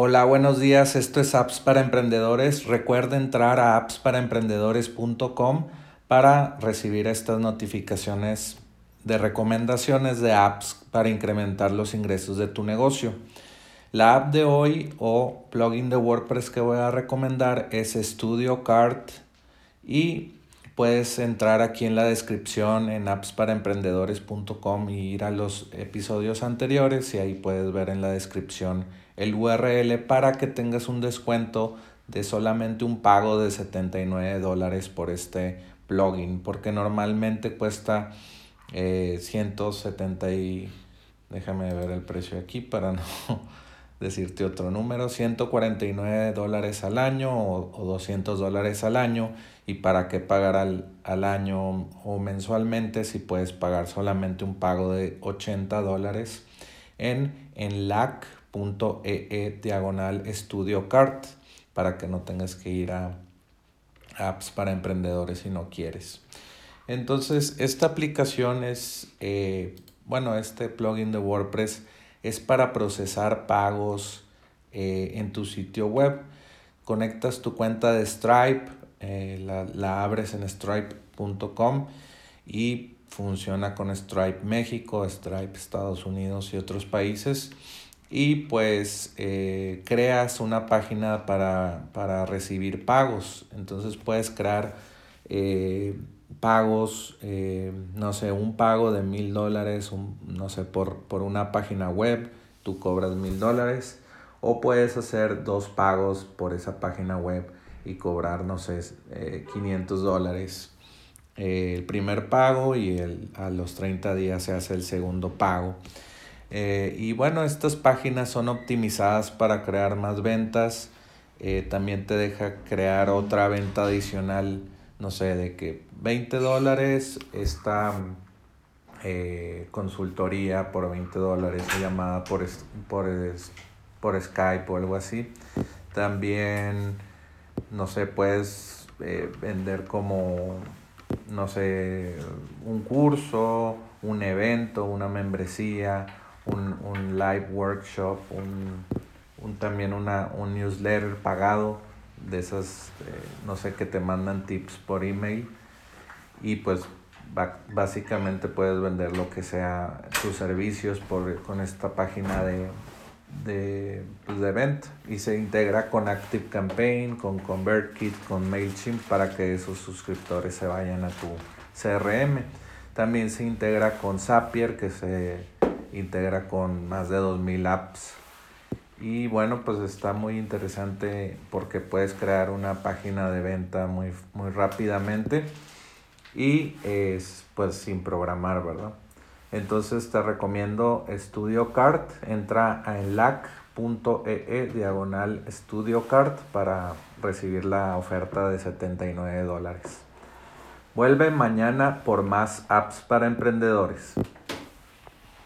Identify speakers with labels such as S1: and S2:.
S1: Hola, buenos días. Esto es Apps para Emprendedores. Recuerda entrar a appsparaemprendedores.com para recibir estas notificaciones de recomendaciones de apps para incrementar los ingresos de tu negocio. La app de hoy o plugin de WordPress que voy a recomendar es Studio Card y puedes entrar aquí en la descripción en appsparaemprendedores.com y ir a los episodios anteriores y ahí puedes ver en la descripción el URL para que tengas un descuento de solamente un pago de 79 dólares por este plugin porque normalmente cuesta eh, 170 y déjame ver el precio aquí para no decirte otro número 149 dólares al año o, o 200 dólares al año y para qué pagar al, al, año o mensualmente si puedes pagar solamente un pago de 80 dólares en, en LAC .ee diagonal estudio cart para que no tengas que ir a apps para emprendedores si no quieres. Entonces, esta aplicación es, eh, bueno, este plugin de WordPress es para procesar pagos eh, en tu sitio web. Conectas tu cuenta de Stripe, eh, la, la abres en stripe.com y funciona con Stripe México, Stripe Estados Unidos y otros países y pues eh, creas una página para, recibir pagos. Entonces puedes crear eh, pagos, eh, no sé, un pago de mil dólares, no sé, por, por una página web, tú cobras mil dólares. O puedes hacer dos pagos por esa página web y cobrar, no sé, 500 dólares el primer pago y el, a los 30 días se hace el segundo pago. Eh, y bueno, estas páginas son optimizadas para crear más ventas. Eh, también te deja crear otra venta adicional, no sé, de que 20 dólares esta eh, consultoría por 20 dólares, llamada por, por, por Skype o algo así. También, no sé, puedes vender como, no sé, un curso, un evento, una membresía un, live workshop, un, también una, un newsletter pagado de esas, eh, no sé, que te mandan tips por email y pues básicamente puedes vender lo que sea tus servicios por, con esta página de, de, pues de venta y se integra con Active Campaign, con ConvertKit, con MailChimp para que esos suscriptores se vayan a tu CRM. También se integra con Zapier que se integra con más de 2000 apps. Y bueno, pues está muy interesante porque puedes crear una página de venta muy, muy rápidamente y es pues sin programar, ¿verdad? Entonces te recomiendo Studio Cart, entra a enlac.ee e diagonal Studio Cart para recibir la oferta de 79 dólares. Vuelve mañana por más apps para emprendedores.